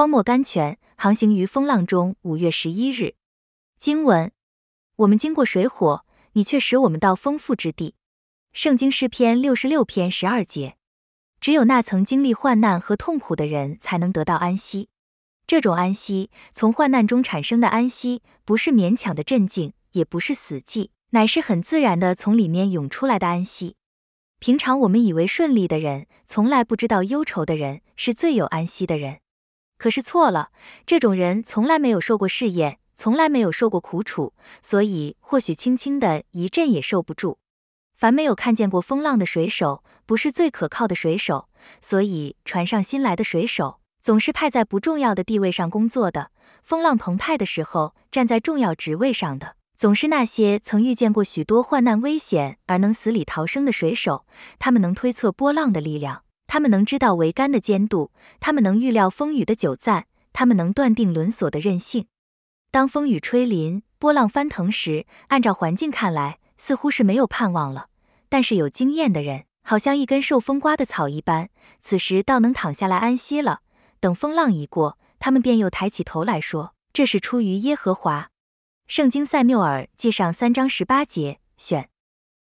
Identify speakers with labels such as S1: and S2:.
S1: 荒漠甘泉，航行于风浪中。五月十一日，经文：我们经过水火，你却使我们到丰富之地。圣经诗篇六十六篇十二节。只有那曾经历患难和痛苦的人，才能得到安息。这种安息，从患难中产生的安息，不是勉强的镇静，也不是死寂，乃是很自然的从里面涌出来的安息。平常我们以为顺利的人，从来不知道忧愁的人是最有安息的人。可是错了，这种人从来没有受过试验，从来没有受过苦楚，所以或许轻轻的一阵也受不住。凡没有看见过风浪的水手，不是最可靠的水手。所以船上新来的水手。总是派在不重要的地位上工作的，风浪澎湃的时候站在重要职位上的，总是那些曾遇见过许多患难危险而能死里逃生的水手。他们能推测波浪的力量，他们能知道桅杆的坚度，他们能预料风雨的久暂，他们能断定轮锁的韧性。当风雨吹临，波浪翻腾时，按照环境看来，似乎是没有盼望了。但是有经验的人，好像一根受风刮的草一般，此时倒能躺下来安息了。等风浪一过，他们便又抬起头来说：“这是出于耶和华。”圣经塞缪尔记上三章十八节选。